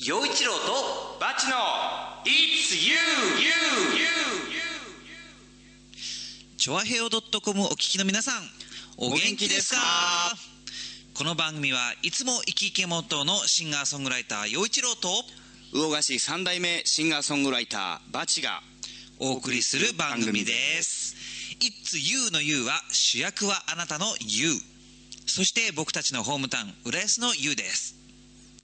陽一郎とバチの It's you, you, you, チョアヘオ .com お聞きの皆さんお元気ですか？この番組はいつも生き生きモットーのシンガーソングライター陽一郎と魚河岸三代目シンガーソングライターバチがお送りする番組です。It's You の You は主役はあなたの You。そして僕たちのホームタウン、浦安の You です。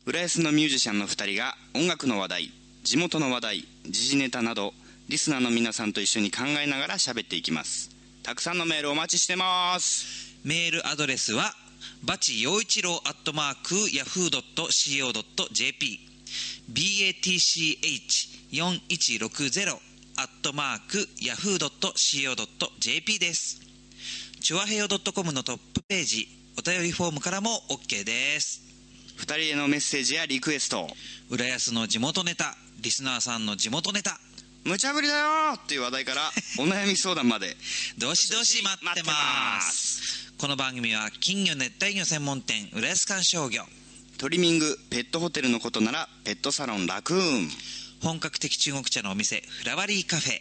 浦安のミュージシャンの2人が音楽の話題地元の話題時事ネタなどリスナーの皆さんと一緒に考えながら喋っていきますたくさんのメールお待ちしてますメールアドレスは、バチ陽一郎アットマーク yahoo.co.jp batch4160 アットマーク yahoo.co.jp です。チュアヘヨ .com のトップページ、お便りフォームからも OK です。2人へのメッセージやリクエスト。浦安の地元ネタ。リスナーさんの地元ネタ。無茶ぶりだよーっていう話題からお悩み相談まで。どしどし待ってます。この番組は金魚熱帯魚専門店浦安観賞魚トリミングペットホテルのことならペットサロンラクーン。本格的中国茶のお店フラワリーカフェ。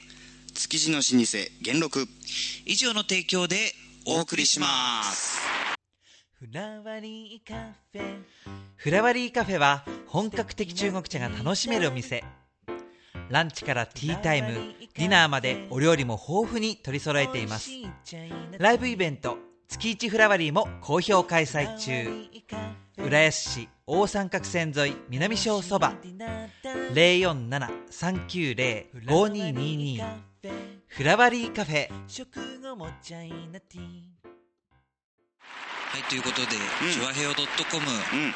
築地の老舗元禄。以上の提供でお送りしますフラワリーカフェ。フラワリーカフェは本格的中国茶が楽しめるお店。ランチからティータイムディナーまでお料理も豊富に取り揃えています。ライブイベント月一フラワリーも好評開催中。浦安市大三角線沿い南小そば。047-390-5222フラワリーカフェはいということでうん。チュアヘヨ .com こうん。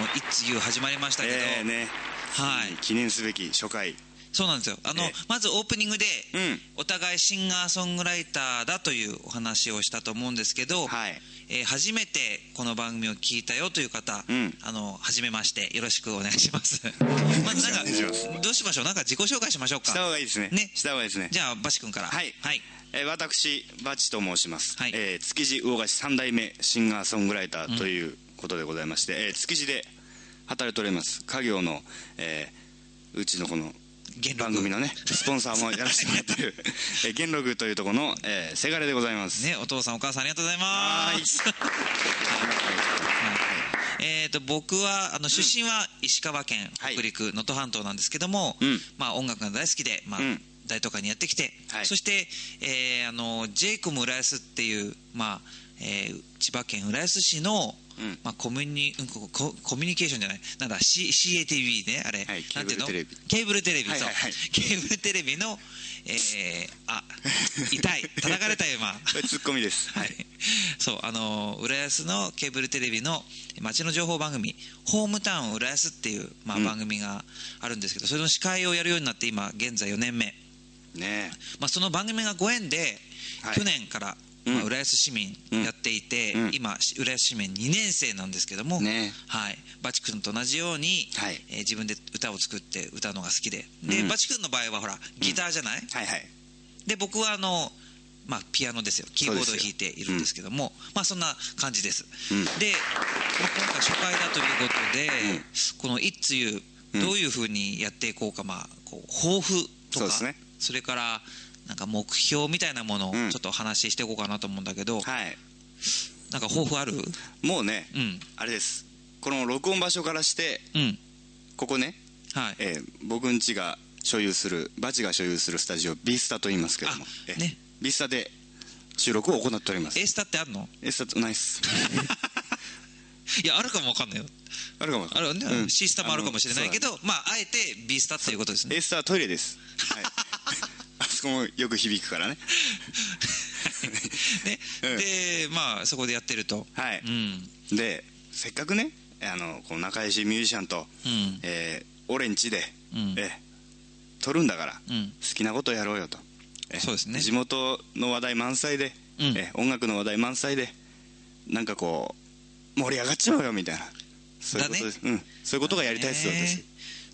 の「It's You」始まりましたけど、ええね。はい。記念すべき初回。そうなんですよ。あの、ええ。まずオープニングで、うん。お互いシンガーソングライターだというお話をしたと思うんですけど、はい。えー初めてこの番組を聞いたよという方、うん。あの初めましてよろしくお願いします。まずなんかどうしましょう？なんか自己紹介しましょうか。した方がいいですね。ね。した方がいいですね。じゃあバシ君から。はい。はい、えー私バチと申します、はい。えー築地魚河岸三代目シンガーソングライターということでございまして、えー築地で働いております。家業の、えーうちのこの番組のねスポンサーもやらせてもらってる、えー、元禄というところの、えーせがれでございます、ね、お父さんお母さんありがとうございます。はい。えー、と僕はあの出身は石川県はい。北陸能登半島なんですけども、うん。まあ、音楽が大好きで、まあうん大都会にやってきて、はい。そして、えーあの j コム浦安っていう、まあえー千葉県浦安市の、うん。まあ、コミュニココミュニケーションじゃないなんだ、C、CATV ねあれ、はいなんていうの？ケーブルテレビ。ケーブルテレビはいはいはい。そうケーブルテレビの、えーあ痛い。叩かれたよ今。ツッコミです。はい。そうあの浦安のケーブルテレビの街の情報番組「ホームタウン浦安」っていう、まあ、うん。番組があるんですけど、それの司会をやるようになって今現在4年目、ね。まあ、その番組がご縁で、はい。去年から、うん。まあ、浦安市民やっていて、うん。今浦安市民2年生なんですけども、ね。はい、バチ君と同じように、はい。えー自分で歌を作って歌うのが好きで。で、うん。バチ君の場合はほらギターじゃない、はいはい。で僕はあの、まあ、ピアノですよ。キーボードを弾いているんですけども、まあそんな感じです、うん。で、まあ、今回初回だということで、うん。この「It's You」うん。どういうふうにやっていこうか、まあ、こう抱負とかそうですねそれからなんか目標みたいなものをうん。ちょっとお話ししていこうかなと思うんだけど、はい。なんか抱負ある？もうね、うん。あれです。この録音場所からしてうん。ここね、はい。えー僕んちが所有するバチが所有するスタジオビースタと言いますけども。あえーね。ビースタで収録を行っております。エースタってあるの？エースタナイスいやあるかもわかんないよ。あるかもあるね、うん。C スタもあるかもしれないけどまああえて B スタっていうことですね。エースタはトイレです、はい、あそこもよく響くからね。ね、うん。でまあそこでやってると。はい。うん。でせっかくねあのこの仲良しミュージシャンと、うん。えー俺んちで、うん。えー撮るんだから、うん。好きなことやろうよと、えーそうですね。地元の話題満載で、うん。えー音楽の話題満載でなんかこう盛り上がっちゃうよみたいな。そういうことです、うん、そういうことがやりたいです。よね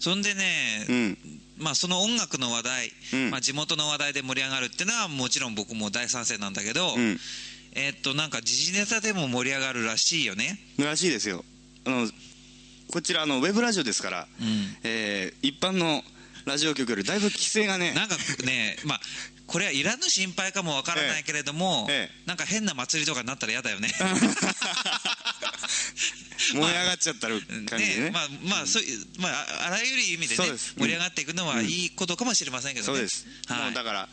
そんでね、私うん。まあ、その音楽の話題、うん。まあ、地元の話題で盛り上がるっていうのはもちろん僕も大賛成なんだけど、うん。えーっとなんか時事ネタでも盛り上がるらしいよね。らしいですよ。あのこちらあのウェブラジオですから、ん。えー一般のラジオ局よりだいぶ規制がね。なんかね まあこれはいらぬ心配かもわからないけれども、ええ。なんか変な祭りとかになったら嫌だよね。燃え上がっちゃったる感じでね,、まあまあそういうまあああらゆる意味でね盛り上がっていくのはいいことかもしれませんけどね。そうです、はい。もうだから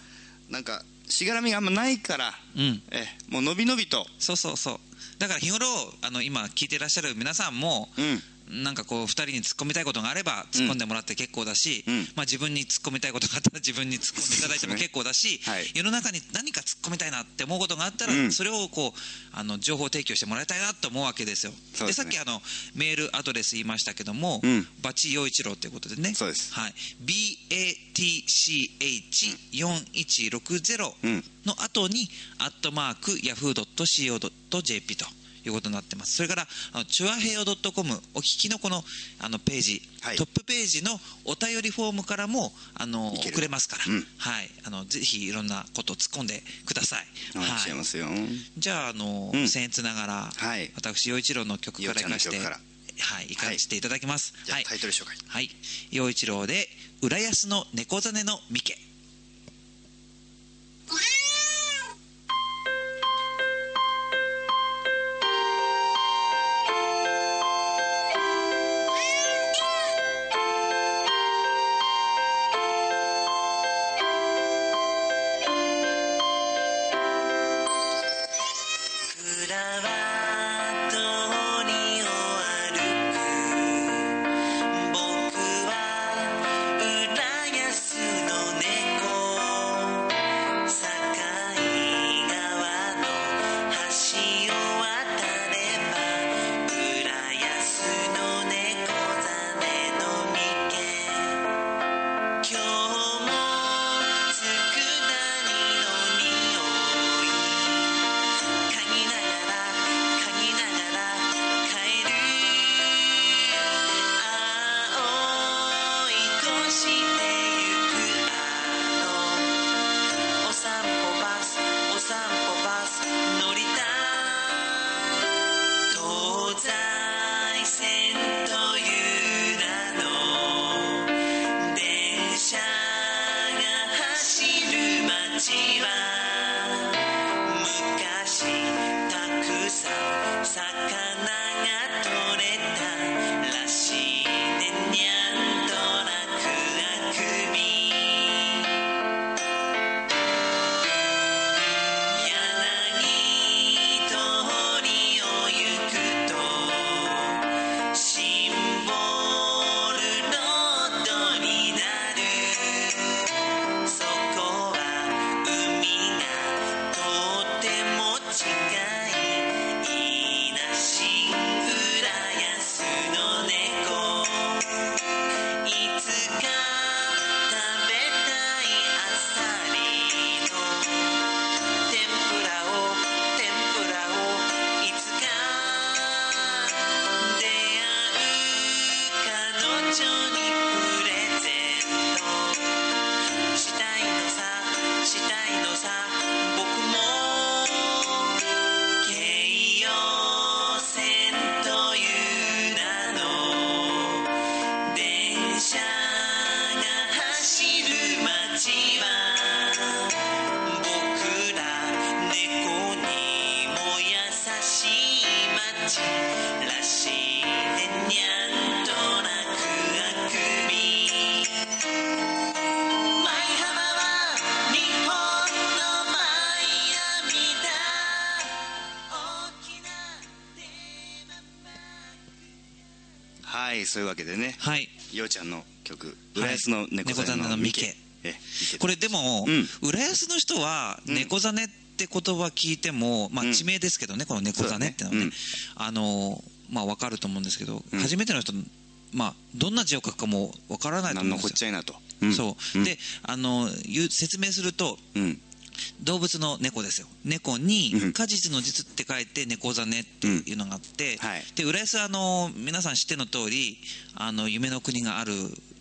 なんかしがらみがあんまないから、うん。えもう伸び伸びと。そうそうそう。だから日頃あの今聞いてらっしゃる皆さんも、うんなんかこう2人に突っ込みたいことがあれば突っ込んでもらって結構だし、うん。まあ、自分に突っ込みたいことがあったら自分に突っ込んでいただいても結構だし、ねはい。世の中に何か突っ込みたいなって思うことがあったら、うん。それをこうあの情報提供してもらいたいなと思うわけですよ。ですね。さっきあのメールアドレス言いましたけども、うん。バチ陽一郎ということでね。そうです。はい、BATCH4160 うん。の後に、アットマーク、ヤフー .co.jp ということになってます。それから、あのチュアヘヨ .com、お聞きのこのあのページ、はい。トップページのお便りフォームからもあの送れますから、うん。はい、あのぜひいろんなことを突っ込んでください。お願い。しますよ、じゃあ、あの、うん。僭越ながら、はい。私、陽一郎の曲からいかして、はい、いかしていただきます。はい。タイトル紹介。はい、陽一郎で浦安の猫ザネの三家そういうわけでね。はい。ようちゃんの曲「浦安の猫猫ザネの三家三家」え三家これでも、う浦安の人はうん。猫ザネって言葉聞いても、まあ、うん。地名ですけどね、この猫ザネってのはね、そうあのまあ分かると思うんですけど、うん。初めての人、まあ、どんな字を書くかも分からないと思うんですよ。こっちゃいなと、そう、ん。であの説明するとうん動物の猫ですよ。猫にうん。果実の実って書いて猫ザネっていうのがあって、うん。はい。で浦安はあの皆さん知っての通りあの夢の国がある、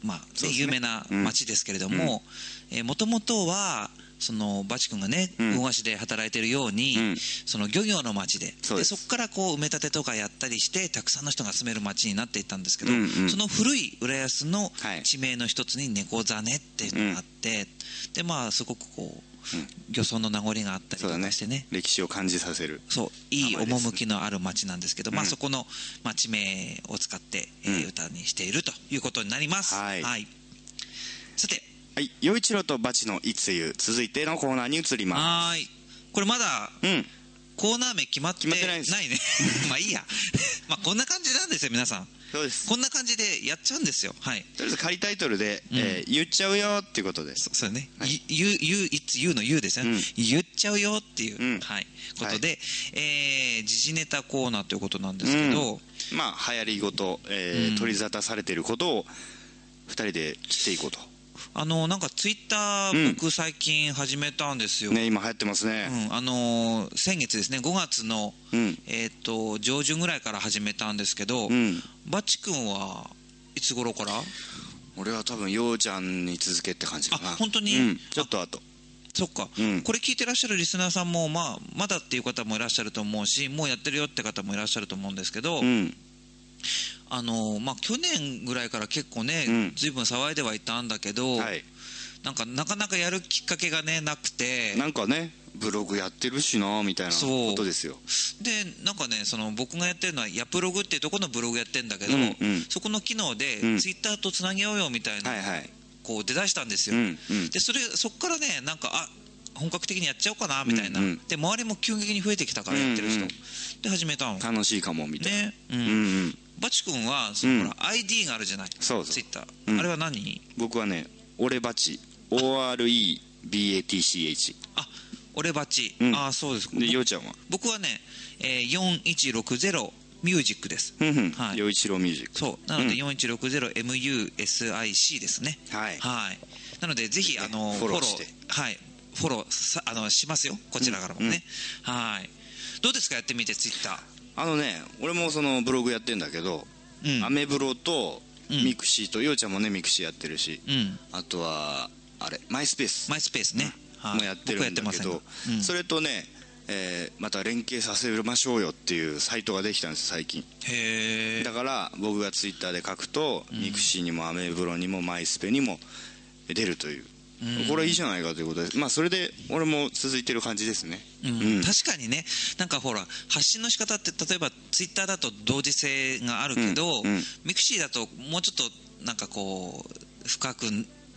まあねね。有名な町ですけれどももともとはそのバチ君がねうん。魚河岸で働いてるように、うん。その漁業の町でそうです。そこからこう埋め立てとかやったりしてたくさんの人が住める町になっていったんですけど、うんうん。その古い浦安のはい。地名の一つに猫ザネっていうのがあって、でまあすごくこう、漁村の名残があったりとかしてね。歴史を感じさせる。そういい趣のある町なんですけど、まあ、うんそこの、まあ、地名を使って、えーうん。歌にしているということになります。はい。さて。はい。陽一郎とバチのいつゆ続いてのコーナーに移りまはーい。これまだすうん。コーナー名決まってないね。まあいいや。まあこんな感じなんですよ皆さんそうです。こんな感じでやっちゃうんですよ。はい。とりあえず仮タイトルで、うん。えー言っちゃうよっていうことでそそうね、はい。ゆゆいつ言うの言うですよね、うん。言っちゃうよっていう、うん。はい、ことで、えー時事ネタコーナーということなんですけど、まあ流行りごと、えーうん。取り沙汰されていることを2人で切っていこうとあのなんかツイッタうん。ー僕最近始めたんですよ、ね今流行ってますね。うん、あのー先月ですね5月の、うん。えー、と上旬ぐらいから始めたんですけど、うん。バチ君はいつ頃から？俺は多分ようちゃんに続けって感じかな。あ本当に？うん、ちょっと後。そっか、うん。これ聞いてらっしゃるリスナーさんも、まあ、まだっていう方もいらっしゃると思うしもうやってるよって方もいらっしゃると思うんですけど、うんあのまあ、去年ぐらいから結構ね、うん。ずいぶん騒いではいたんだけど、はい。なんかなかなかやるきっかけがねなくて。なんかねブログやってるしなみたいなそう。ことですよ。でなんかねその僕がやってるのはヤプログっていうところのブログやってるんだけど、うんうん。そこの機能で、うん。ツイッターとつなげようよみたいな、はいはい。こう出だしたんですよ、うんうん。でそれそこからねなんかあ本格的にやっちゃおうかなみたいな、うんうん。で周りも急激に増えてきたからやってる人、うんうん。で始めたの。楽しいかもみたいな、ね。うん。うんうんバチ君はその、うん。ほら ID があるじゃない？そうそう。ツイッター、うん。あれは何？僕はね俺バチ。OREBATCH あ俺バチ、うん。ああそうです。でようちゃんは？僕はね、えー、4160ミュージックです。ふんふん。はい。陽一郎ミュージック。そう。なので、うん。4160MUSIC ですね。はい。はい。なのでぜひあのフォローして。はい。フォローさあのしますよ。こちらからもね、はい。どうですか？やってみてツイッターあのね俺もそのブログやってんだけど、うん。アメブロとうん。ミクシーとようちゃんもねミクシーやってるし、うん。あとはあれマイスペース。マイスペースね、はい。もやってるんだけど、それとね、えーまた連携させましょうよっていうサイトができたんです最近。へえだから僕がツイッターで書くと、ミクシーにもアメブロにもマイスペにも出るという、これはいいじゃないかということでまあそれで俺も続いてる感じですね。うん。うん。確かにね。なんかほら発信の仕方って例えばツイッターだと同時性があるけど、うん。うん。ミクシーだともうちょっとなんかこう深く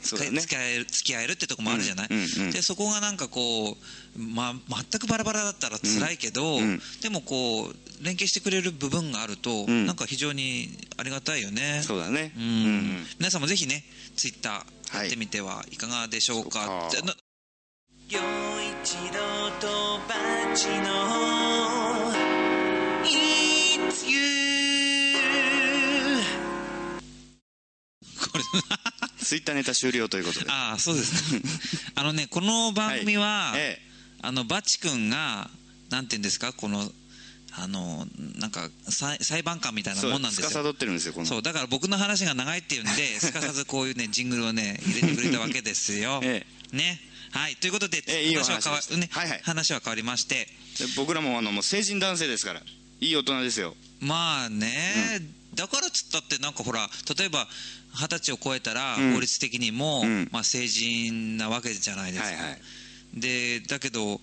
そうだね。付き合える付き合えるってとこもあるじゃない、うん。うん。うん。でそこがなんかこう、ま、全くバラバラだったら辛いけど、うん。うん。でもこう連携してくれる部分があると、ん。なんか非常にありがたいよね。そうだね。うん。うん。皆さんもぜひねツイッターはい。やってみてはいかがでしょうか、そうか。一郎とバチの It's you これツイッターネタ終了ということで。ああそうですね。あのねこの番組は、え。あのバチ君がなんて言うんですか？このあのなんか裁裁判官みたいなもんなんですよ。司ってるんですよこの。そうだから僕の話が長いっていうんで すかさずこういうねジングルをね入れてくれたわけですよ、えね。はい。ということで、話は変わねはいはい。話は変わりまして。で僕らもあのもう成人男性ですからいい大人ですよ。まあね、だからっつったってなんかほら例えば二十歳を超えたらうん。法律的にも、うん。まあ、成人なわけじゃないですか、はいはい。でだけど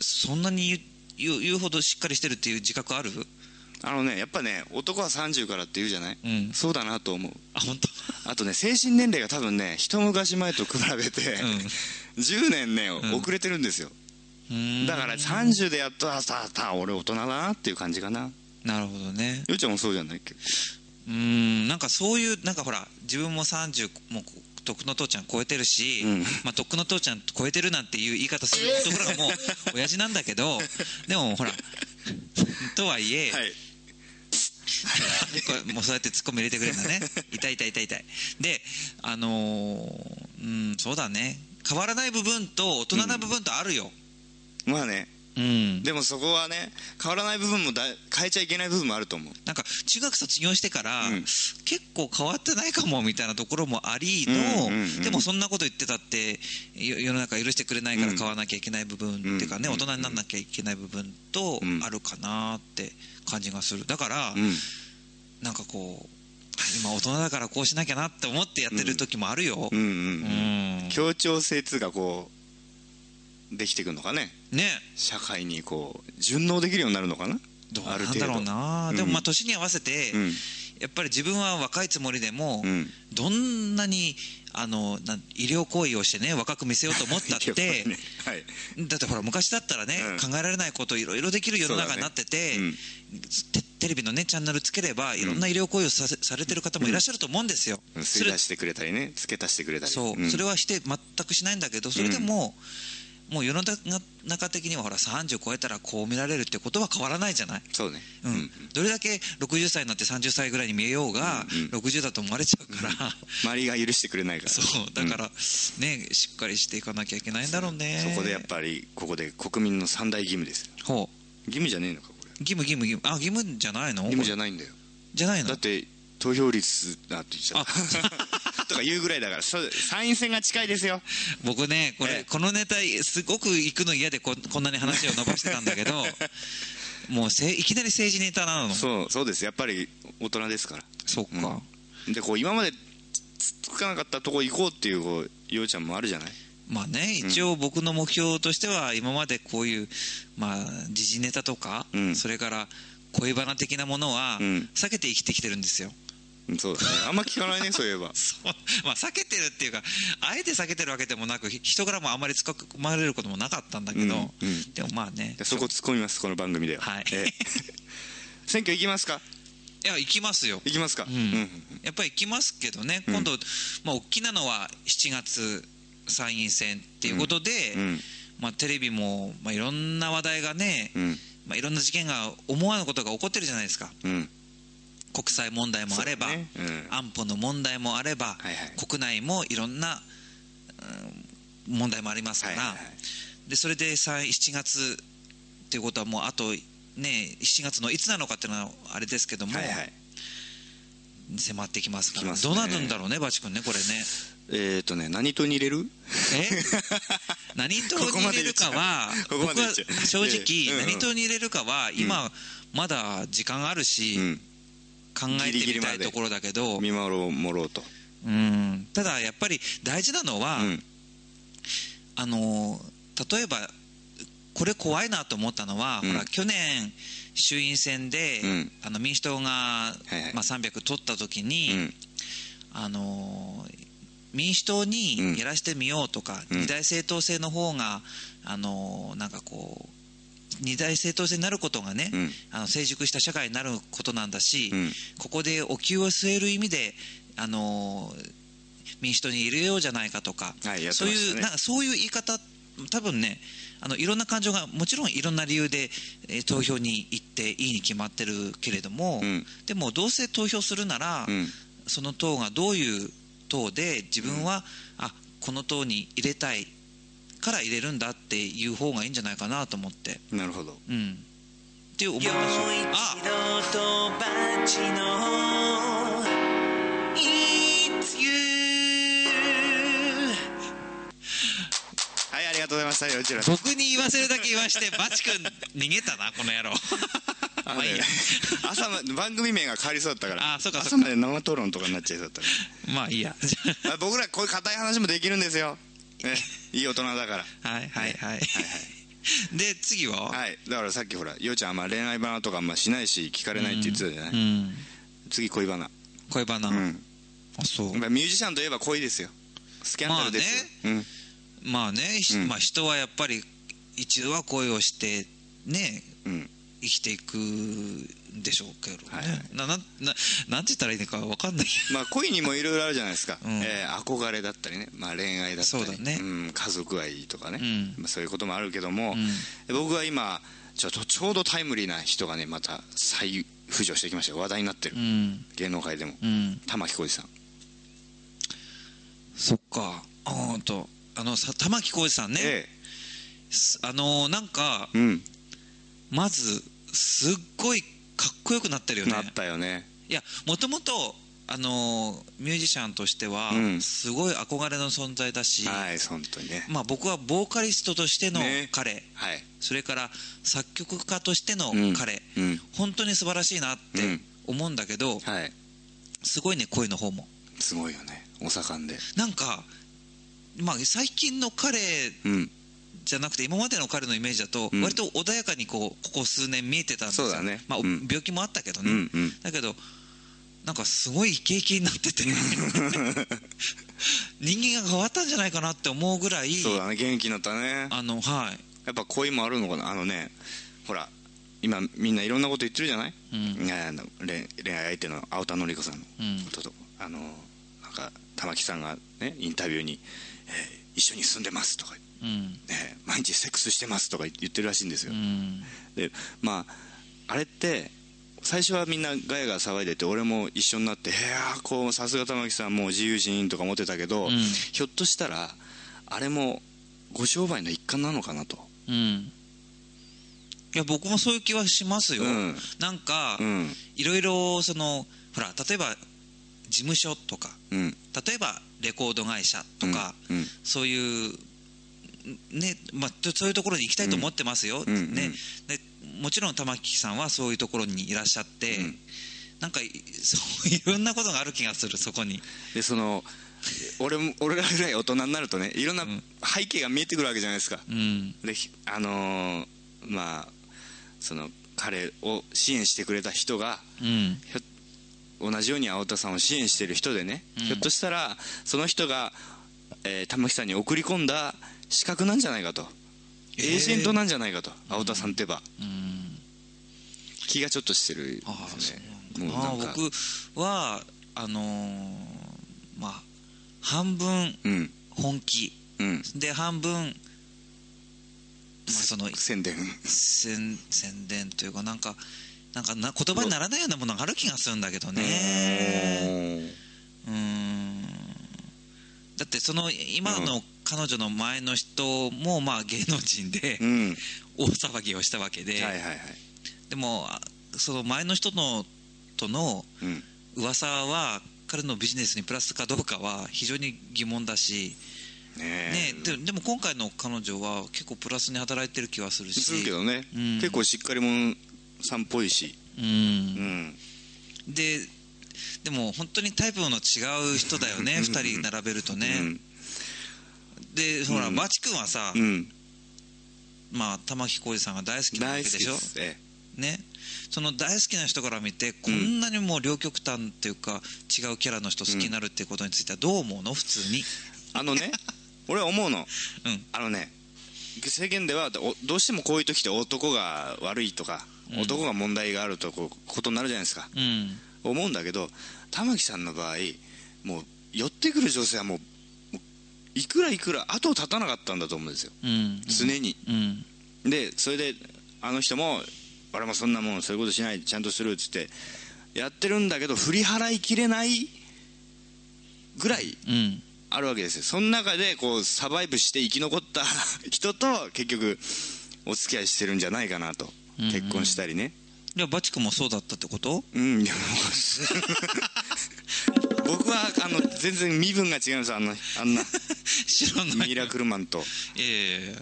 そんなに言う言う言うほどしっかりしてるっていう自覚ある？あのねやっぱね男は30からって言うじゃない、うん。そうだなと思う。あ本当？あとね精神年齢が多分ね一昔前と比べて、10年ね、ん。遅れてるんですよ。だから30でやっとあさあ俺大人だなっていう感じかな。なるほどね。ようちゃんもそうじゃない結うーんなんかそういうなんかほら自分も30もうとっくの父ちゃん超えてるし、うん。まあ、とっくの父ちゃん超えてるなんていう言い方するところがもう親父なんだけど でもほらとはいえ、構はい。これもうそうやってツッコミ入れてくれるんだね。痛い痛い痛い痛い。であのーうんそうだね。変わらない部分と大人な部分とあるよ、まあねうん。でもそこはね変わらない部分もだ変えちゃいけない部分もあると思う。なんか中学卒業してから、うん。結構変わってないかもみたいなところもありの、うんうんうんでもそんなこと言ってたってよ世の中許してくれないからうん。変わらなきゃいけない部分、っていうかねうん。大人にならなきゃいけない部分とうん。あるかなって感じがする。だから、うん。なんかこう今大人だからこうしなきゃなって思ってやってる時もあるよ、うんうんううん。ん協調性つうかこうできてくるのかね？ね。社会にこう順応できるようになるのかな？どうあるなんだろうな、うん。でもまあ年に合わせて、うん。やっぱり自分は若いつもりでも、うん。どんなにあの医療行為をしてね若く見せようと思ったって、ねはい。だってほら昔だったらね、うん。考えられないこといろいろできる世の中になってて、ね。テテレビのねチャンネルつければいろんな医療行為をさせされてる方もいらっしゃると思うんですよ、うん。そ出してくれたりね付け足してくれたり。そう、ん。それは否定全くしないんだけどそれでも、もう世の中的にはほら30超えたらこう見られるってことは変わらないじゃない、そうね。うん。どれだけ60歳になって30歳ぐらいに見えようが、うん60だと思われちゃうから、周りが許してくれないから。そう。だから、ねしっかりしていかなきゃいけないんだろうね。そこでやっぱりここで国民の三大義務です。よほ義務じゃねえのかこれ。う義務義務義務。あ義務じゃないの？義務じゃなないんだよ。じゃないの？だって投票率だって言っちゃう とか言うぐらいだから。そう参院選が近いですよ。僕ねこれ、ええ。このネタすごく行くの嫌でここんなに話を伸ばしてたんだけど もうせいきなり政治ネタなの。そう。そうです。やっぱり大人ですから。そうか、でこう今までつつかなかったとこ行こうっていうこうようちゃんもあるじゃない？まあね一応僕の目標としては今までこういうまあ時事ネタとか、うん。それから恋バナ的なものはうん。避けて生きてきてるんですよ、うんそうだね。あんま聞かないねそういえば。そう。まあ避けてるっていうかあえて避けてるわけでもなくひ人からもあまり突っ込まれることもなかったんだけど、うんうん。でもまあねでそこ突っ込みますこの番組では。はい。ええ選挙行きますか？いや行きますよ。行きますか？うん。やっぱり行きますけどね、うん。今度、まあ、大きなのは7月参院選っていうことで、うん。まあ、テレビも、まあ、いろんな話題がね、うん。まあ、いろんな事件が思わぬことが起こってるじゃないですか。うん国際問題もあれば、ね。うん。安保の問題もあれば、はいはい。国内もいろんな、うん問題もありますから、はいはいはい。でそれでさ7月っていうことはもうあとね7月のいつなのかっていうのはあれですけども、はいはい。迫ってきますから。ね。どうなるんだろうねバチ君ねこれね。えっとね何党に入れる？え？何党に入れるかは僕は正直何党に入れるかは今まだ時間あるしうん考えてみたいところだけど。見守ろうもろうと。うん。ただやっぱり大事なのはうん。あの例えばこれ怖いなと思ったのは、うん。ほら去年衆院選で、うん。あの民主党が、いはい。まあ、300取った時うに、ん。あの民主党にやらしてみようとか、うん。二大政党制の方があのなんかこう二大政党制になることがね、うん。あの成熟した社会になることなんだし、うん。ここでお灸を据える意味であの民主党に入れようじゃないかとか、はいやってそういうなんかそういう言い方多分ねあのいろんな感情がもちろんいろんな理由で、えー投票に行っていいに決まってるけれども、うん。でもどうせ投票するなら、うん。その党がどういう党で自分は、あこの党に入れたいから入れるんだっていう方がいいんじゃないかなと思って。なるほど。うん。って思いまし陽たはいありがとうございました。よちら僕に言わせるだけ言わしてバチ君逃げたなこの野郎。あのねまあいいや。朝ま 番組名が変わりそうだったから。あそうかそうか。朝まで生討論とかになっちゃいそうだったかまあいいや。僕らこういう硬い話もできるんですよ、ね、いい大人だから。はいはいはい、はい で次は、はい。だからさっきほらようちゃんあんま恋愛バナとかあんましないし聞かれないって言ってたじゃない、うん。次恋バナ。恋バナ、うん。あそう。やっぱミュージシャンといえば恋ですよ。スキャンダルですよ、うん。まあね、ひうん。まあ、人はやっぱり一度は恋をしてね。うん生きていくんでしょうけどね、はい。はいななななんて言ったらいいのか分かんない。まあ恋にもいろいろあるじゃないですか、うん。えー憧れだったりね、まあ、恋愛だったり。そうん、家族愛とかね、うん。まあ、そういうこともあるけども、うん。僕は今ちょっとちょうどタイムリーな人がねまた再浮上してきましたよ。話題になってる、うん。芸能界でも。うん。玉置浩二さん。そっか。とあのさ玉置浩二さんね、え。すあのーなんかうんまずすっごいかっこよくなってるよね。なったよね。いやもともとあのーミュージシャンとしてはうん。すごい憧れの存在だし、はい本当にね。まあ、僕はボーカリストとしてのね。彼、はい。それから作曲家としてのうん。彼、うん。本当に素晴らしいなってうん。思うんだけど、はい。すごいね声の方も。すごいよね。お盛んで。なんか、まあ、最近の彼うんじゃなくて今までの彼のイメージだとうん。割と穏やかにこうここ数年見えてたんですよ。そうだね。まあ、うん。病気もあったけどね、うんうん。だけどなんかすごいイケイケになってて。人間が変わったんじゃないかなって思うぐらいそうだね。元気になったね。あのはい。やっぱ恋もあるのかな。あのねほら今みんないろんなこと言ってるじゃない、うん。の恋恋愛相手の青田紀子さんのうん。ことと、あのなんか玉木さんがねインタビューに、えー一緒に住んでます」とか、うん。ね「毎日セックスしてます」とか言ってるらしいんですよ、うん。でまああれって最初はみんなガヤガヤ騒いでて俺も一緒になって「へえこうさすが玉木さんもう自由人」とか思ってたけど、うん。ひょっとしたらあれもご商売の一環なのかなと。うん。いや僕もそういう気はしますよ、うん。なんか、うん。いろいろそのほら例えば事務所とかうん。例えばレコード会社とか、そういうねまあ、とそういうところに行きたいと思ってますよ、うんうんね。でもちろん玉木さんはそういうところにいらっしゃって、うん。なんかいそういろんなことがある気がするそこに。でその俺も俺らぐらい大人になるとねいろんなうん。背景が見えてくるわけじゃないですか、うん。でひあのーまあその彼を支援してくれた人がうん。同じように青田さんを支援してる人でね、うん。ひょっとしたらその人が、えー玉木さんに送り込んだ資格なんじゃないかと、えー。エージェントなんじゃないかと。青田さんってば。うん。気がちょっとしてるああですね。ああ僕はあのーまあ半分うん。本気。うんで半分、まあ、その宣伝宣宣伝というかなんかなんかな言葉にならないようなものがある気がするんだけどね。うーん。だってその今の彼女の前の人もまあ芸能人でうん。大騒ぎをしたわけで、はいはいはい。でもあその前の人のとのうん。噂は彼のビジネスにプラスかどうかは非常に疑問だし、ねね、ででも今回の彼女は結構プラスに働いてる気はするし。するけどね、うん。結構しっかり者さんっぽいし。ううん。んででも本当にタイプの違う人だよね2人並べるとね、でほら、うん。マチ君はさ、うん、うん、まあ、玉置浩二さんが大好きなわけでしょ？です。えね。その大好きな人から見てこんなにも両極端っていうか違うキャラの人好きになるっていうことについてはどう思うの？普通に。あのね 俺は思うの。うん。あのね世間ではおどうしてもこういう時って男が悪いとか、うん。男が問題があるとこうことになるじゃないですか。うん。思うんだけど玉木さんの場合もう寄ってくる女性はもういくらいくら後を絶たなかったんだと思うんですよ。うん。常に、うん。でそれであの人も俺もそんなもんそういうことしないちゃんとするっつってやってるんだけど振り払いきれないぐらいうん。あるわけですよ。その中でこうサバイブして生き残った 人と結局お付き合いしてるんじゃないかなと。うんうん。結婚したりね。いやバチ君もそうだったってこと？うん、いやもう 僕はあの全然身分が違いますあんなあんな知らないミラクルマンと。いやいやいやいや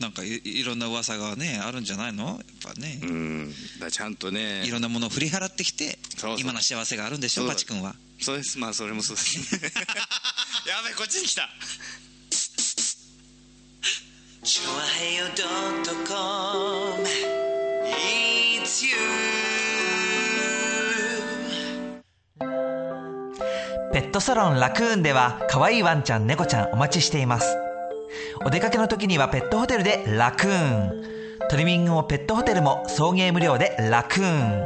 なんかいいろんな噂がねあるんじゃないの？やっぱね、うん。だちゃんとね。いろんなものを振り払ってきてそうそう。今の幸せがあるんでしょ？そうバチ君は。そうです。まあそれもそうです やべこっちに来た。チョアヘヨドットコムペットサロンラクーンでは可愛いワンちゃん猫ちゃんお待ちしています。お出かけの時にはペットホテルでラクーン。トリミングもペットホテルも送迎無料でラクーン。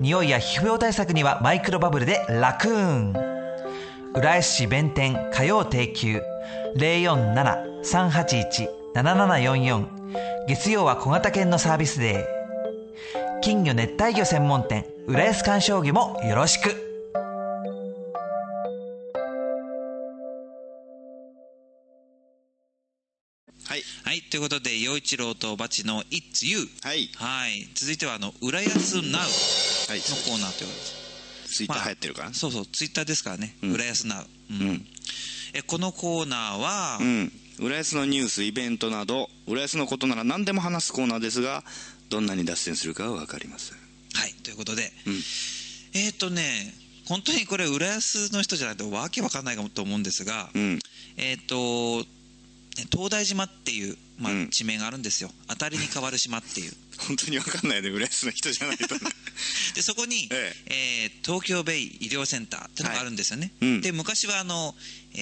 匂いや皮膚病対策にはマイクロバブルでラクーン浦安市弁天火曜定休。047-381-7744月曜は小型犬のサービスデー。金魚熱帯魚専門店浦安鑑賞魚もよろしく。はい。はいということで陽一郎とバチの「It's You」はい。はい。続いてはあの「浦安 NOW」のはいコーナーということで。ツイッター流行ってるかな、そうそうツイッターですからね、うん。浦安 NOW、うん。うん。えこのコーナーは、うん、浦安のニュースイベントなど浦安のことなら何でも話すコーナーですがどんなに脱線するかは分かりません。はいということで、うん。えっ、とね本当にこれ浦安の人じゃないとわけわかんないかもと思うんですが、うん。えっ、と東大島っていう、まあうん。地名があるんですよ。当たりに変わる島っていう。本当に分かんないね浦安の人じゃないとね。でそこに、ええ。ー東京ベイ医療センターっていうのがあるんですよね、はいうん。で昔はあの、え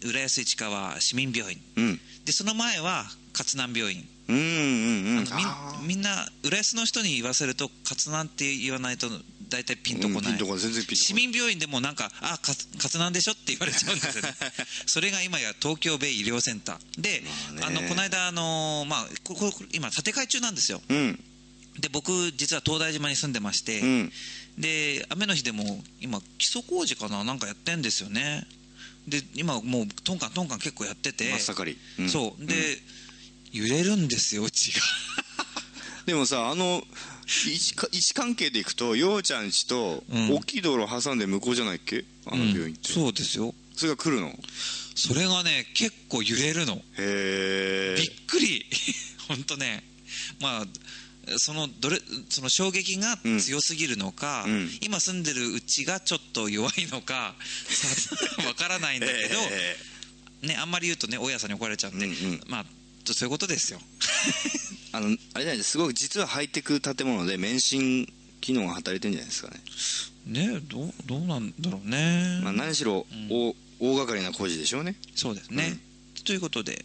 ー浦安市川市民病院。うん。でその前は勝南病院。うんうんうん。みんな浦安の人に言わせると勝南って言わないと大体ピンとこない、うんこ全然ピンとこない。市民病院でもなんかあか勝南でしょって言われちゃうんですよね。それが今や東京ベイ医療センター。で、まあね。あのこの間あのまあこここ今建て替え中なんですよ。うん。で僕実は東大島に住んでまして、うん。で雨の日でも今基礎工事かななんかやってんですよね。で今もうトンカントンカン結構やってて。真っ盛り、うん。そう。で、揺れるんですようちが。でもさあの位置関係でいくとようちゃんちとうん。大きい道路挟んで向こうじゃないっけ？あの病院って、そうですよ。それが来るの？それがね結構揺れるの。へえ。びっくり。本当ね。まあそのどれその衝撃が強すぎるのか、うん。今住んでるうちがちょっと弱いのかさ わからないんだけど、えね、あんまり言うとね大家さんに怒られちゃうんで、うんうん。まあちょそういうことですよ。ー あのあれじゃないす。ごく実はハイテク建物で免震機能が働いてるんじゃないですかね、ねどうどうなんだろうね、まあ、何しろ、大大掛かりな工事でしょうね。そうですね、ということで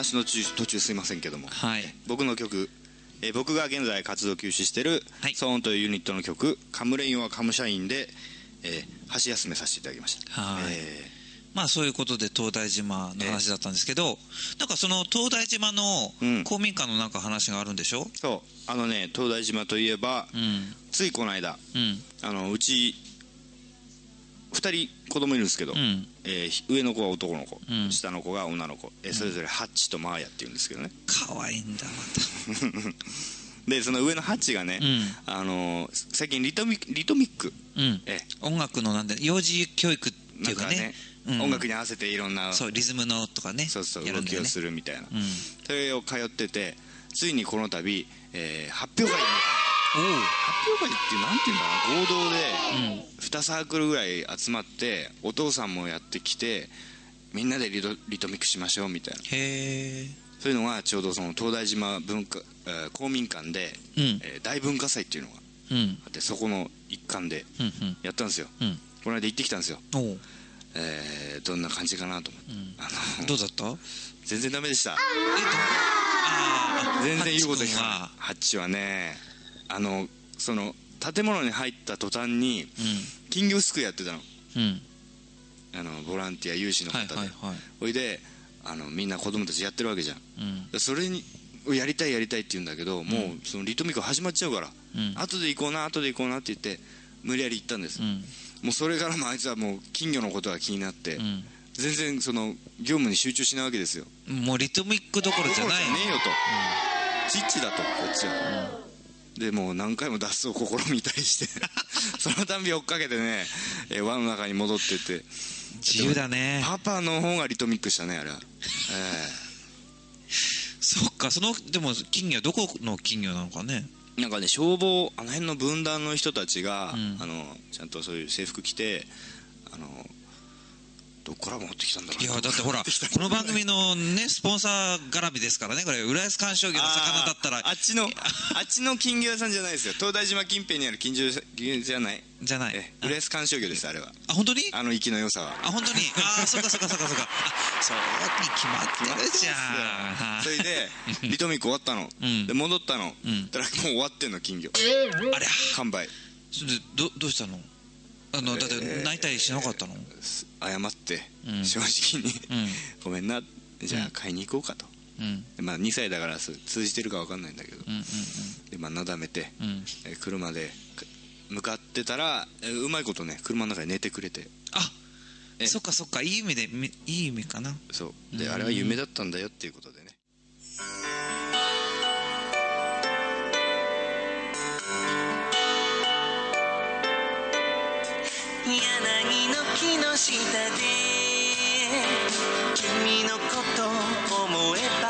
話の途中すいませんけども。はい。僕の曲、えー僕が現在活動休止してる、はい。ソーンというユニットの曲「カムレインはカムシャインで」えー箸休めさせていただきました。はい。えまあそういうことで東大島の話だったんですけど、なんかその東大島のうん。公民館のなんか話があるんでしょ？ーそう。あのね東大島といえば、うん。ついこの間うん。あのうち2人子供いるんですけど、うん。えー上の子は男の子、うん。下の子が女の子、えーそれぞれハッチとマーヤっていうんですけどね。可愛いんだま でその上のハッチがね、うん。あのー最近リトミリトミック？たうん。え音楽のなんで幼児教育ってないかね。うんかねうん。音楽に合わせていろんなそうリズムのとかねそうそうやるんだよね。動きをするみたいな、うん。それを通っててついにこの度、えー発表会に発表会ってなんていうんだろう合同で2サークルぐらい集まってお父さんもやってきてみんなでリトリトミックしましょうみたいな。へえそういうのがちょうどその東大島文化、えー公民館で、うん。えー大文化祭っていうのがうん。あってそこの一環でうんうん。やったんですよ。うん。この間行ってきたんですよ、えーどんな感じかなと思って、ん。あのどうだった？全然ダメでした。え全然言うこと聞かない。ハッチ君は。ハッチはねあのその建物に入った途端に金魚すくいやってたの。あのボランティア有志の方で、ほいであのみんな子供たちやってるわけじゃん。それにをやりたいやりたいって言うんだけど、もうそのリトミック始まっちゃうから、うん。後で行こうな後で行こうなって言って無理やり行ったんです、うん。もうそれからもあいつはもう金魚のことが気になって、うん。全然その業務に集中しないわけですよ。もうリトミックどころじゃない。ねえよと、チッチだとこっちは、でもう何回も脱走を試みたりして そのたんび追っかけてね、えー輪の中に戻ってって。自由だね。パパの方がリトミックしたねあれは、えそっかそのでも金魚どこの金魚なのかね。えなんかね消防あの辺の分断の人たちが、うん。あのちゃんとそういう制服着てあのどっから持ってきたんだろういやだってほら この番組のねスポンサー絡みですからね。これ浦安観賞魚の魚だったら。あっちのあっちの金魚屋さんじゃないですよ。東大島近辺にある金魚屋じゃない？じゃない。え浦安観賞魚ですあれは。あ本当に？あの息の良さは。あ本当に？ああそっかそっかそっかそっか。あそうに決まってるじゃん。はい。それで リトミック終わったの、うん。で戻ったの、うん。だからもう終わってんの金魚。あれ完売。それでどどうしたの？あのだって泣いたりしなかったの、謝って、うん。正直に、うん。ごめんな。じゃあ買いに行こうかと、まあ、2歳だから通じてるか分かんないんだけど、でまあなだめて、え車でか向かってたらえうまいことね車の中で寝てくれて。あえ。そっかそっか。いい意味でみいい意味かな。そう。でうん。あれは夢だったんだよっていうことで木の下で君のこと思えば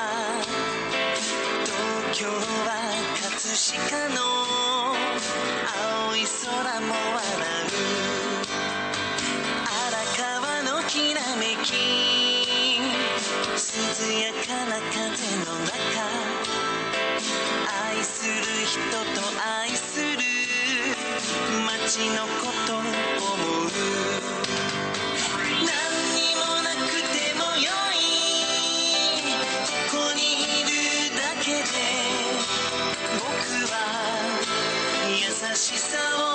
東京は葛飾の青い空も笑う。荒川のきらめき。涼やかな風の中。愛する人と愛する街のこと思う。何にもなくてもよい。ここにいるだけで僕は優しさを。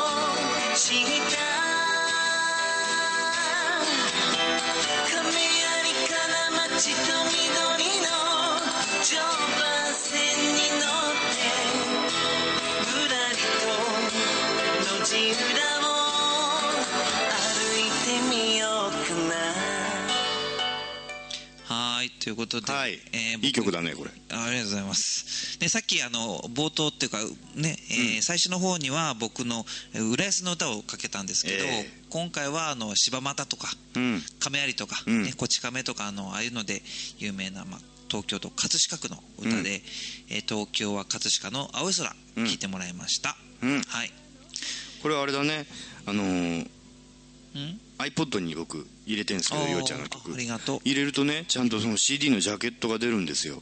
ということで、はい、えーいい曲だねこれ。あありがとうございます。でさっきあの冒頭っていうかね、えー最初の方には僕のえー浦安の歌をかけたんですけど、え今回はあの柴又とかうん。亀有とか、うん。ね、こち亀とかあのああいうので有名な、まあ、東京都葛飾区の歌で、えー東京は葛飾の青い空うん。聞いてもらいました。うん。はい。これはあれだね。あのーうん？iPod に僕入れてるんですけどようちゃんのあ曲ありがとう。入れるとねちゃんとその CD のジャケットが出るんですよ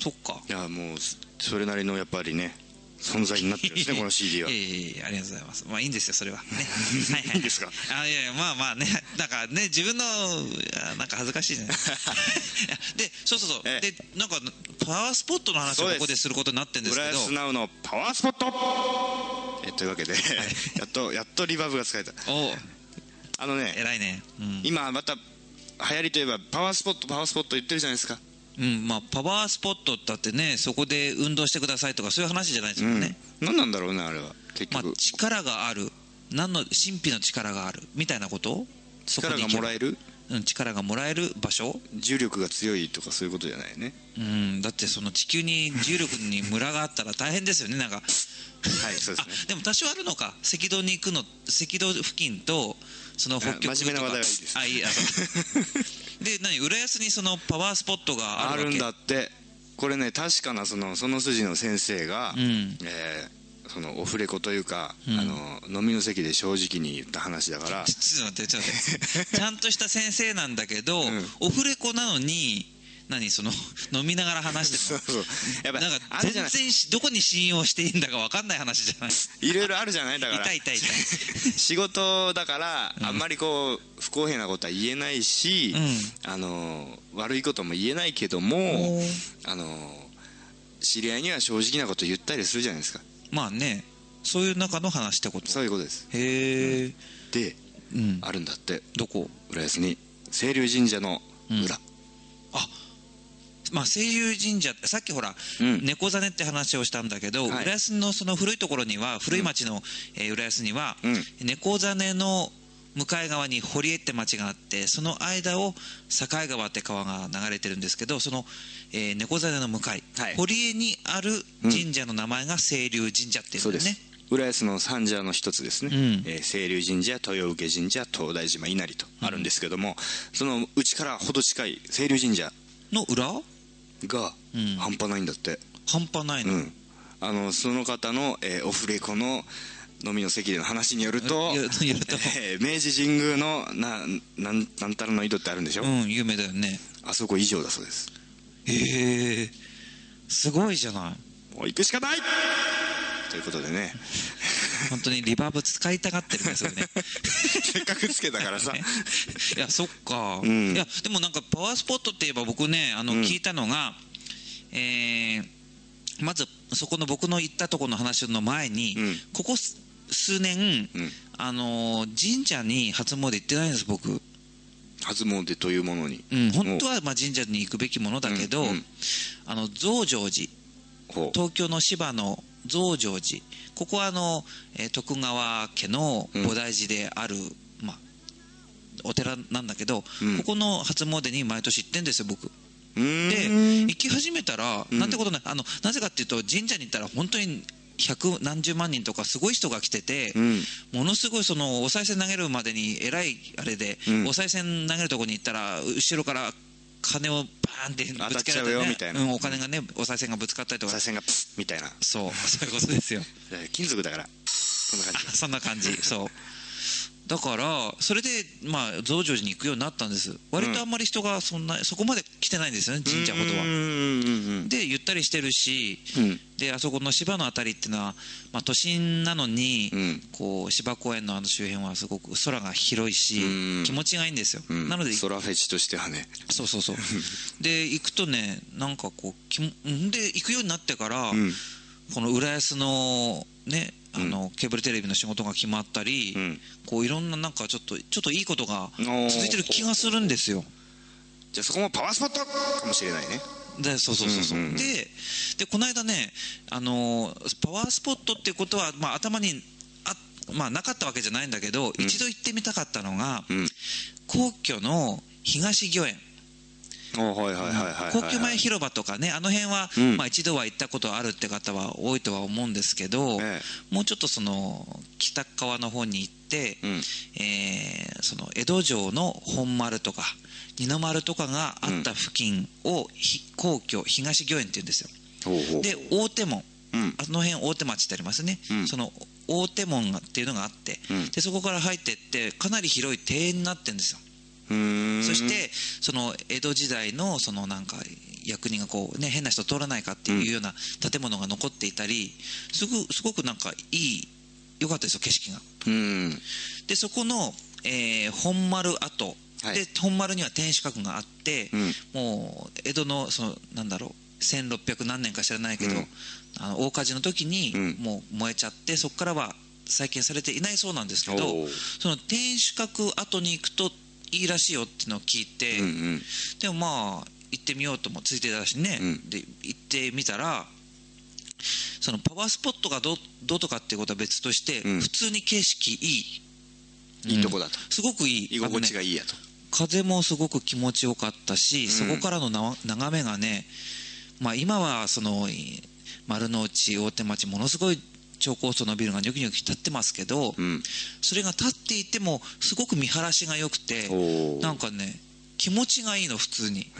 そっか。いやもうそれなりのやっぱりね存在になってるんですね この CD はええありがとうございます。まあいいんですよ、それは。ね。はいはい。いいんですか？あいやいや、まあまあね、なんかね、自分の、あなんか恥ずかしいじゃないいやで、そうそうそう。ええで、なんか、パワースポットの話をここですることになってるんです浦けど、安ナウのパワースポットえというわけでやっとやっとリバーブが使えたおあのね偉いね。うん。今また流行りといえばパワースポットパワースポット言ってるじゃないですか。うん、まあ、パワースポットだってね、そこで運動してくださいとか、そういう話じゃないですうんもん。ね。何なんだろうねあれは。結まあ局、力がある。何の、神秘の力がある。みたいなこと？力がもらえる？るうん、力がもらえる場所？重力が強いとかそういうことじゃないね。うん、だってその地球に重力にムラがあったら大変ですよねなんか。はいそうです あねでも多少あるのか。赤道に行くの赤道付近とその北極真面目な話題はいいです。あいいあ で何浦安にそのパワースポットがあるあるんだって。これね確かなそのその筋の先生が、うん。えーそのオフレコというか、うん。あの飲みの席で正直に言った話だから。ちょっと待ってちょっと待って。ちゃんとした先生なんだけど、ん。オフレコなのに何その 飲みながら話してそうるそう。やっぱのなんか全然しどこに信用していいんだか分かんない話じゃない。いろいろあるじゃない？だから。痛い痛い痛い。仕事だから、あんまりこう不公平なことは言えないし、うん。あの悪いことも言えないけどもあの知り合いには正直なこと言ったりするじゃないですか。まあね。そういう中の話ってこと？そういうことです。へえでうん。あるんだって。どこ？浦安に清流神社の裏、まあ清流神社ってさっきほら、うん。猫ザネって話をしたんだけど、はい。浦安のその古いところには古い町の、えー浦安には、うん。猫ザネの向かい側に堀江って町があってその間を境川って川が流れてるんですけどその、えー猫座の向かい、はい。堀江にある神社の名前が清流神社っていそううん。です。だよね、浦安の三社の一つですね、うん。えー清流神社豊受神社東大島稲荷とあるんですけども、そのうちからほど近い清流神社の裏？がうん。半端ないんだって、半端ないの、うん。あのその方の、えーオフレコの飲みの席での話によるといやによると。えー明治神宮のななんなんたらの井戸ってあるんでしょ、うん有名だよね。あそこ以上だそうです。へえすごいじゃない。もう行くしかない！ということでね本当にリバーブ使いたがってるねそれね。せっかくつけたからさ。いやそっか、うん。いやでもなんかパワースポットって言えば僕ねあの、うん聞いたのがえーまずそこの僕の行ったところの話の前に、うん。ここす数年、うん。あのー神社に初詣行ってないんです僕、初詣というものに。うん、本当はまあ神社に行くべきものだけど、うんうん。あの増上寺。東京の芝の増上寺。ここはあの、えー徳川家の菩提寺である、まあ、お寺なんだけど、うん。ここの初詣に毎年行ってんですよ僕。で行き始めたら、うん。なんてことない。あのなぜかっていうと神社に行ったら本当に百何十万人とかすごい人が来てて、うん。ものすごいそのお賽銭投げるまでにえらいあれで、うん。お賽銭投げるとこに行ったら後ろから金をバーンってぶつけられうよねみたいな。うん、お金がねお賽銭がぶつかったりとか。左遷がプスッみたいな。そう。そういうことですよ。えー金属だから。こんな感じ。そんな感じ。そうだからそれでまあ増上寺に行くようになったんです。割とあんまり人がそんな、そこまで来てないんですよね神社ほどは。うんうんうんでゆったりしてるしうん。であそこの芝のあたりっていうのは、まあ、都心なのに、うん。こう芝公園のあの周辺はすごく空が広いし、うん。気持ちがいいんですよ、うん。なので空フェチとしてはね。そうそうそう。で行くとねなんかこうきで行くようになってから、うん。この浦安のねあの、ケーブルテレビの仕事が決まったり、うん。こういろんななんかちょっとちょっといいことがー。続いてる気がするんですよ。じゃあそこもパワースポットかもしれないね。でそうそうそうそう、うんうんうんででこの間ねあのパワースポットっていうことは、まあ、頭にあ、まあ、なかったわけじゃないんだけど、一度行ってみたかったのが、うん。皇居の東御苑皇居前広場とかねあの辺は、うん。まあ、一度は行ったことあるって方は多いとは思うんですけど、えもうちょっとその北側の方に行って、うん。えーその江戸城の本丸とか二の丸とかがあった付近を、ひ皇居東御苑っていうんですよ。ほうほう。で大手門。うん。あの辺大手町ってありますね、うん。その大手門がっていうのがあって、うん。でそこから入ってってかなり広い庭園になってるんですよそしてその江戸時代のそのなんか役人がこうね変な人通らないかっていうような建物が残っていたりすごすごくなんかいい良かったですよ景色が。うん。でそこの、えー本丸跡、はい。で本丸には天守閣があって、うん。もう江戸のそのなんだろう1600何年か知らないけど、うん。あの大火事の時にうん。もう燃えちゃってそこからは再建されていないそうなんですけどその天守閣跡に行くといいらしいよっていうのを聞いて、うんうん。でもまあ行ってみようともついてたしね、うん。で行ってみたらそのパワースポットがどうどうとかっていうことは別として、うん。普通に景色いい。いいとこだと。すごくいい。居心地がいいいやと。風もすごく気持ちよかったし、ん。そこからのな眺めがね、まあ、今はそのい丸の内大手町ものすごい超高層のビルがニョキニョキ立ってますけど、うん。それが立っていてもすごく見晴らしが良くてなんかね気持ちがいいの普通に、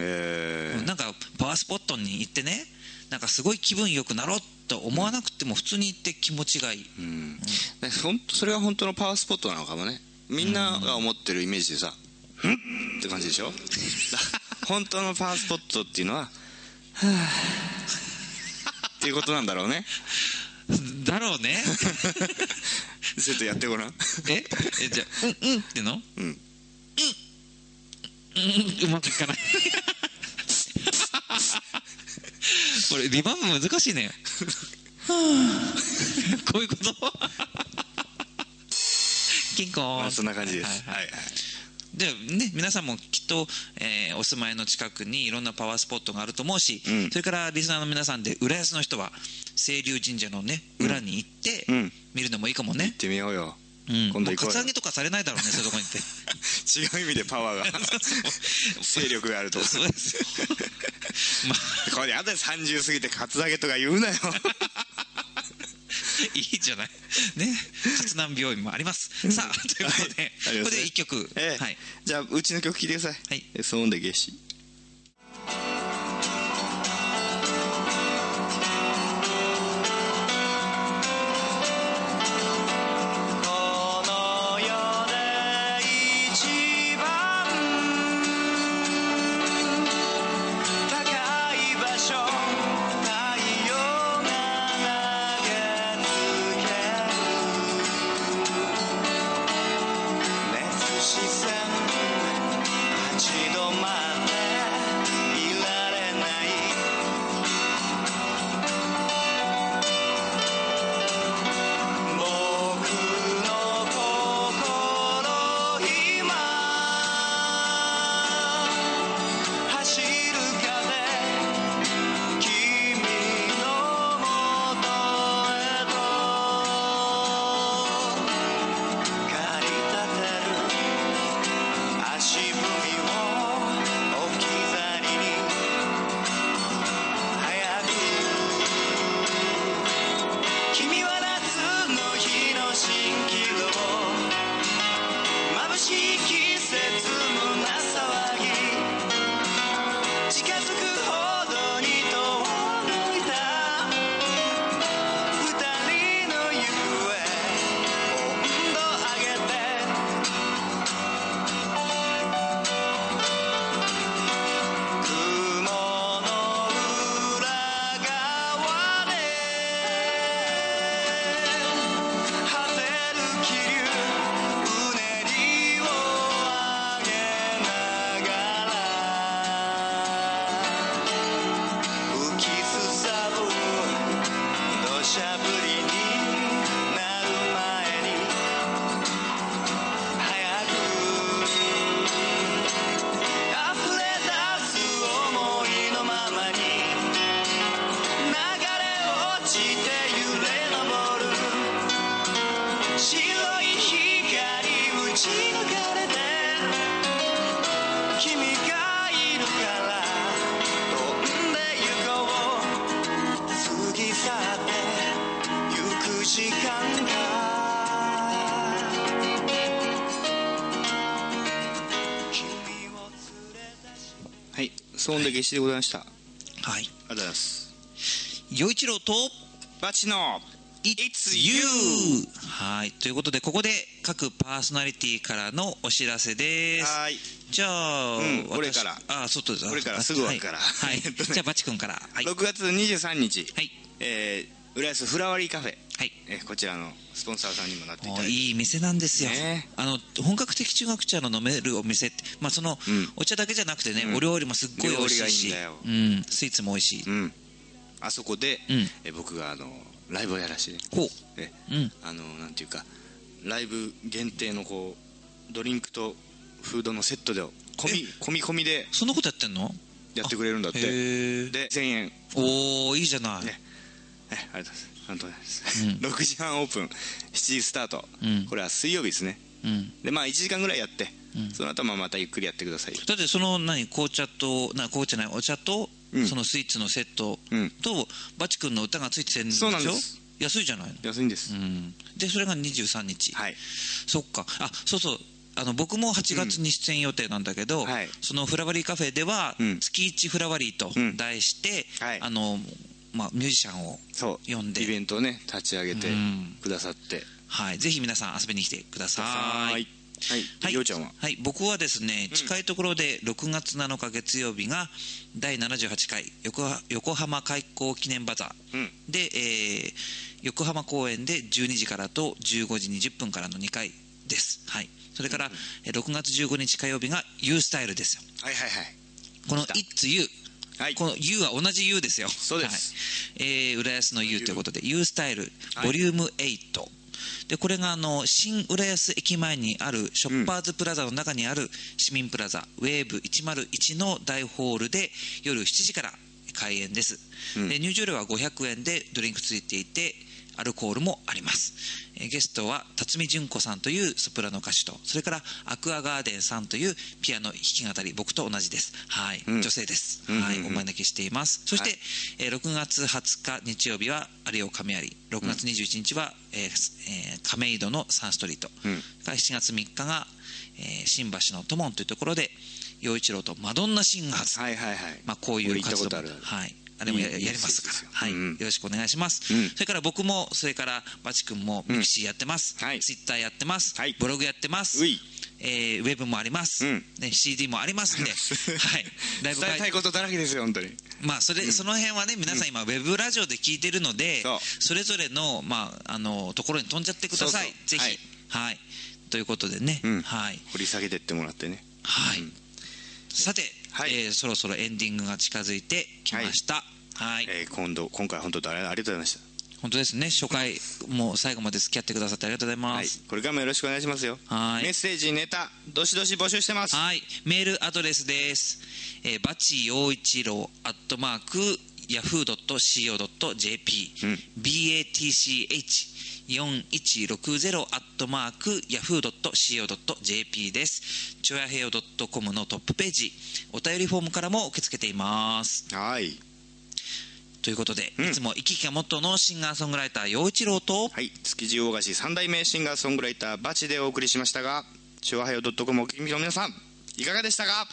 なんかパワースポットに行ってねなんかすごい気分よくなろうと思わなくても普通に行って気持ちがいい、うん。でほんそれは本当のパワースポットなのかもね。みんなが思ってるイメージでさ「ん?」って感じでしょ？本当のパワースポットっていうのは「はあ」っていうことなんだろうねだろうね。ちょっとやってごらん。え？えじゃあ「うんうん」っての？うん。うん。うまくいかないこれリバーブ難しいねはあこういうことキンコーンまあそん。な感じですはいはいはいはいでね、皆さんもきっと、えーお住まいの近くにいろんなパワースポットがあると思うし、うん。それからリスナーの皆さんで浦安の人は清流神社のね裏に行って、うん。見るのもいいかも行っね、てみようよ。うん。今度行こうカツアゲとかされないだろうねそういうとこに行って。違う意味でパワーが。勢力があると。そうです。よ まあ。これあとで30過ぎてカツアゲとか言うなよ いいじゃない。ね。勝南病院もあります。さあということで、はい。ここで一曲、ええ。はい。じゃあうちの曲聴いてください。はい。え騒音で夏至夏至でございました。ありはいがとうございます。陽一郎とバチの It's You! はい。ということでここで各パーソナリティからのお知らせです。はーい。じゃあ、うん私俺から。あそうです俺からすぐ終わるから。はい、はい。えっとねじゃあバチ君から。はい。6月23日、はい。えー浦安フラワリーカフェ、はい。えーこちらのスポンサーさんにもなっていただいて。いい店なんですよ、ね。あの本格的中学茶の飲めるお店って、まあ、その、うん。お茶だけじゃなくてね、うん。お料理もすっごい美味しいし。うん、スイーツも美味しい、うん。あそこで、うん。えー僕があのライブをやらしてほう。えうん。あのなんていうかライブ限定のこうドリンクとフードのセットで込み込み込みでそんなことやってんの？やってくれるんだって。で1000円。おおいいじゃない、ね。えありがとうございますありがとうございます、うん。6時半オープン。7時スタート、うん。これは水曜日ですね。うん、でまあ1時間ぐらいやって、うん。その後まあまたゆっくりやってください。だってその何紅茶とな紅茶ないお茶と、うん。そのスイーツのセットうん。と、バチ君の歌がついてるんでしょそうなんです。安いじゃないの、安いんです、うん、でそれが23日、はい。そっか。あそうそう。あの僕も8月に出演予定なんだけど、はい。そのフラワリーカフェではうん。月一フラワリーとうん。題して、はい。あのまあ、ミュージシャンを、呼んで。イベントをね立ち上げてうん。くださって。はい、ぜひ皆さん遊びに来てください。はい。はい。ちゃんは？はい、僕はですね、うん。近いところで6月7日月曜日が第78回横は横浜開港記念バザー、うん。で、えー横浜公園で12時からと15時20分からの2回です、はい、それから、えー6月15日火曜日が U スタイルですよ。はいはいはい。この It's You はい。この U は同じ U ですよ。そうです、はい。えー浦安の U ということで U スタイルはい。ボリューム8、でこれがあの新浦安駅前にあるショッパーズプラザの中にある市民プラザ、ウェーブ101の大ホールで夜7時から開演です、うん。で入場料は500円でドリンクついていてアルコールもあります、えーゲストは辰巳純子さんというソプラノ歌手とそれからアクアガーデンさんというピアノ弾き語り僕と同じです。はい、うん。女性です、うんうんうん。はい。お招きしています。そして、はい。えー6月20日日曜日は有岡亀有6月21日は、えーえー亀戸のサンストリート、うん。それから7月3日が、えー新橋のトモンというところで陽一郎とマドンナシンガーズ、はいはいはい。まあ、こういう活動。はい、あれもやりますから。はい。うん。よろしくお願いします、うん。それから僕もそれから batch 君もミクシーやってます、はい。ツイッターやってます、はい。ブログやってます。うい。えーウェブもあります、うん。ね、CD もありますんで、はい、ライブ会伝えたいことだらけですよ本当に。まあそれ、その辺はね皆さん今ウェブラジオで聞いてるので、そう。それぞれの,、まあ、あのところに飛んじゃってください。ぜひ。はい。はい、ということでね、うん。はい。掘り下げてってもらってね。はい、うん。さて、はい。えーそろそろエンディングが近づいてきました。はい、えー今度今回本当ありありがとうございまし本当ですね。初回もう最後まで付き合ってくださってありがとうございたはい。ますこれからもよろしくお願いしますよ。はい。メッセージネタどしどし募集してます。はい、メールアドレスです。えーバチ陽一郎アットマークヤフー .co.jp、うん。Batch4160 アットマークヤフー .co.jp です。チョヤヘヨ .com のトップページ、お便りフォームからも受け付けています。はいということで、うん。いつも生き生きがモットーのシンガーソングライター陽一郎と、はい築地大菓子三代目シンガーソングライターバチでお送りしましたがチュアハヨ .com お聞きの皆さんいかがでしたか？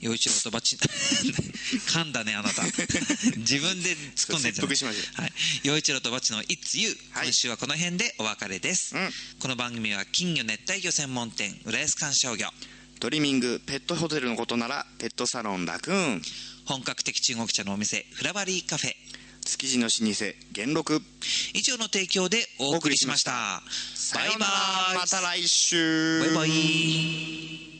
陽一郎とバチ 噛んだねあなた。自分で突っ込んでんじゃん切腹しましはい。陽一郎とバチの「It's You」はい。今週はこの辺でお別れです、うん。この番組は金魚熱帯魚専門店浦安観賞魚。トリミングペットホテルのことならペットサロンラクーン本格的中国茶のお店フラワリーカフェ築地の老舗元禄。以上の提供でお送りしました。バイバイ。らまた来週。バイバイ